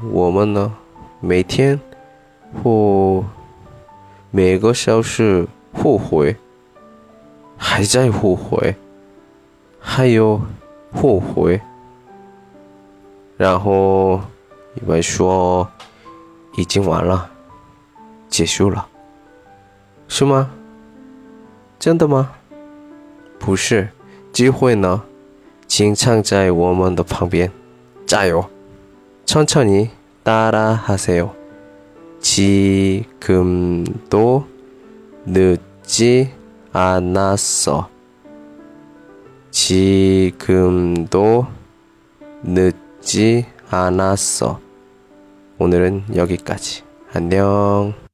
我们呢，每天或每个小时后悔，还在后悔，还有后悔，然后你们说已经完了，结束了。是吗？真的吗？不是，机会呢，请藏在我们的旁边，加油！ 천천히 따라하세요。 지금도 늦지 않았어 지금도 늦지 않았어 오늘은 여기까지 안녕